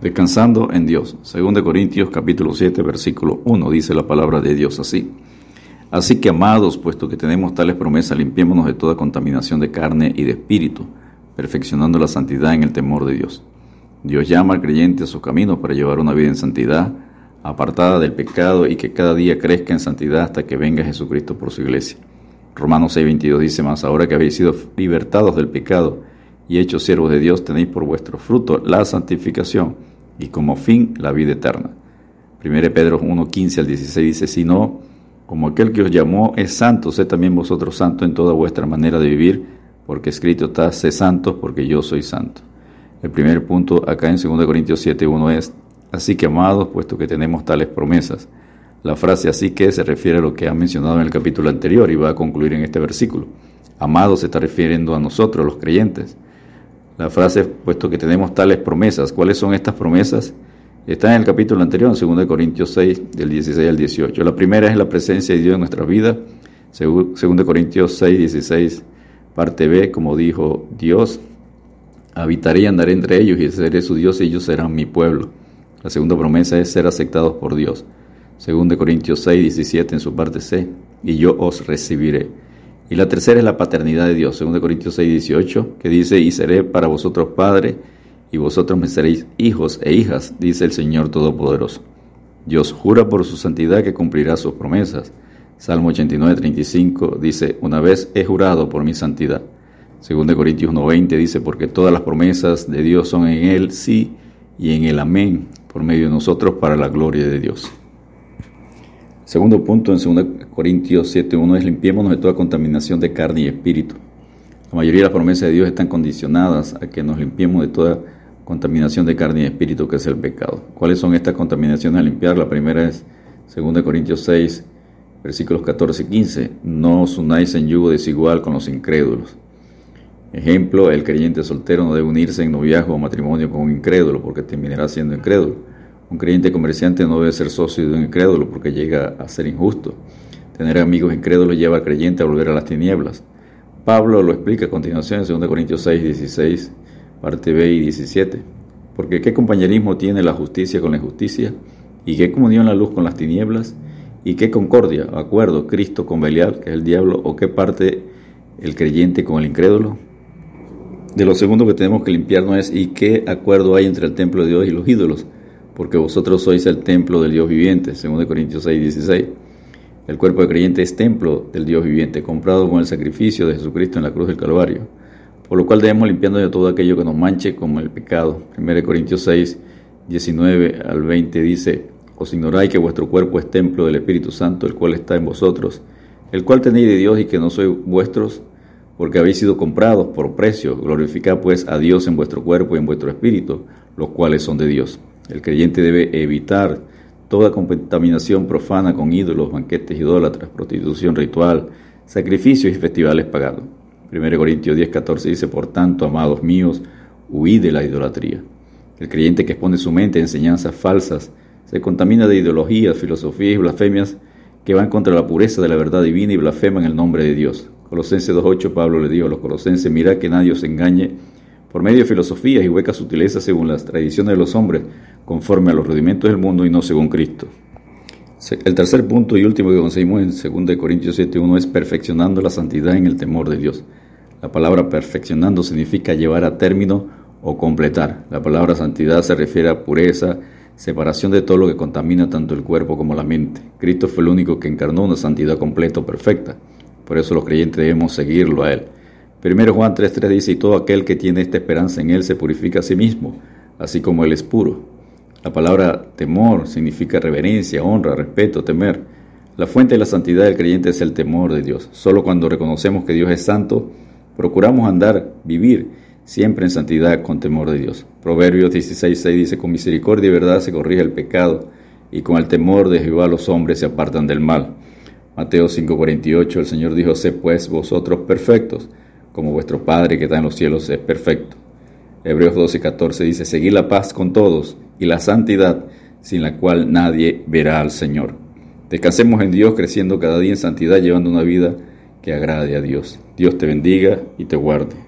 Descansando en Dios. Según de Corintios capítulo 7 versículo 1 dice la palabra de Dios así. Así que amados, puesto que tenemos tales promesas, limpiémonos de toda contaminación de carne y de espíritu, perfeccionando la santidad en el temor de Dios. Dios llama al creyente a su camino para llevar una vida en santidad, apartada del pecado y que cada día crezca en santidad hasta que venga Jesucristo por su iglesia. Romanos 6:22 dice más, ahora que habéis sido libertados del pecado y hechos siervos de Dios, tenéis por vuestro fruto la santificación y como fin la vida eterna. 1 Pedro 1.15 al 16 dice, si no, como aquel que os llamó es santo, sé también vosotros santo en toda vuestra manera de vivir, porque escrito está, sé santos porque yo soy santo. El primer punto acá en 2 Corintios 7.1 es, así que amados, puesto que tenemos tales promesas. La frase así que se refiere a lo que ha mencionado en el capítulo anterior y va a concluir en este versículo. Amados se está refiriendo a nosotros, los creyentes la frase, puesto que tenemos tales promesas. ¿Cuáles son estas promesas? Está en el capítulo anterior, en 2 Corintios 6, del 16 al 18. La primera es la presencia de Dios en nuestras vidas. 2 Corintios 6, 16, parte B, como dijo Dios, habitaré y andaré entre ellos y seré su Dios y ellos serán mi pueblo. La segunda promesa es ser aceptados por Dios. 2 Corintios 6, 17 en su parte C, y yo os recibiré. Y la tercera es la paternidad de Dios, 2 Corintios 6, 18, que dice, y seré para vosotros padre, y vosotros me seréis hijos e hijas, dice el Señor Todopoderoso. Dios jura por su santidad que cumplirá sus promesas. Salmo 89, 35 dice, una vez he jurado por mi santidad. 2 Corintios 1.20 dice, porque todas las promesas de Dios son en Él sí y en el amén, por medio de nosotros para la gloria de Dios. Segundo punto en 2 Corintios 7.1 es limpiémonos de toda contaminación de carne y espíritu. La mayoría de las promesas de Dios están condicionadas a que nos limpiemos de toda contaminación de carne y espíritu, que es el pecado. ¿Cuáles son estas contaminaciones a limpiar? La primera es 2 Corintios 6, versículos 14 y 15. No os unáis en yugo desigual con los incrédulos. Ejemplo, el creyente soltero no debe unirse en noviazgo o matrimonio con un incrédulo, porque terminará siendo incrédulo. Un creyente comerciante no debe ser socio de un incrédulo porque llega a ser injusto. Tener amigos incrédulos lleva al creyente a volver a las tinieblas. Pablo lo explica a continuación en 2 Corintios 6, 16, parte B y 17. Porque ¿qué compañerismo tiene la justicia con la injusticia? ¿Y qué comunión la luz con las tinieblas? ¿Y qué concordia, acuerdo, Cristo con Belial, que es el diablo? ¿O qué parte el creyente con el incrédulo? De lo segundo que tenemos que limpiar no es ¿y qué acuerdo hay entre el templo de Dios y los ídolos? Porque vosotros sois el templo del Dios viviente, según Corintios 6, 16. El cuerpo de creyente es templo del Dios viviente, comprado con el sacrificio de Jesucristo en la cruz del Calvario, por lo cual debemos limpiando de todo aquello que nos manche como el pecado. 1 Corintios 6, 19 al 20 dice, os ignoráis que vuestro cuerpo es templo del Espíritu Santo, el cual está en vosotros, el cual tenéis de Dios y que no sois vuestros, porque habéis sido comprados por precio. Glorificad pues a Dios en vuestro cuerpo y en vuestro espíritu, los cuales son de Dios. El creyente debe evitar toda contaminación profana con ídolos, banquetes idólatras, prostitución ritual, sacrificios y festivales pagados. 1 Corintios 10, 14 dice, por tanto, amados míos, huid de la idolatría. El creyente que expone su mente a enseñanzas falsas se contamina de ideologías, filosofías y blasfemias que van contra la pureza de la verdad divina y blasfeman el nombre de Dios. Colosenses 2.8 Pablo le dijo a los colosenses, mira que nadie os engañe por medio de filosofías y huecas sutilezas según las tradiciones de los hombres, conforme a los rudimentos del mundo y no según Cristo. El tercer punto y último que conseguimos en 2 Corintios 7.1 es perfeccionando la santidad en el temor de Dios. La palabra perfeccionando significa llevar a término o completar. La palabra santidad se refiere a pureza, separación de todo lo que contamina tanto el cuerpo como la mente. Cristo fue el único que encarnó una santidad completa o perfecta. Por eso los creyentes debemos seguirlo a Él. Primero Juan 3.3 dice, y todo aquel que tiene esta esperanza en Él se purifica a sí mismo, así como Él es puro. La palabra temor significa reverencia, honra, respeto, temer. La fuente de la santidad del creyente es el temor de Dios. Solo cuando reconocemos que Dios es santo, procuramos andar, vivir siempre en santidad con temor de Dios. Proverbios 16.6 dice, con misericordia y verdad se corrige el pecado, y con el temor de Jehová los hombres se apartan del mal. Mateo 5.48, el Señor dijo, sé pues vosotros perfectos, como vuestro Padre que está en los cielos es perfecto. Hebreos 12, 14 dice, seguid la paz con todos y la santidad, sin la cual nadie verá al Señor. Descansemos en Dios, creciendo cada día en santidad, llevando una vida que agrade a Dios. Dios te bendiga y te guarde.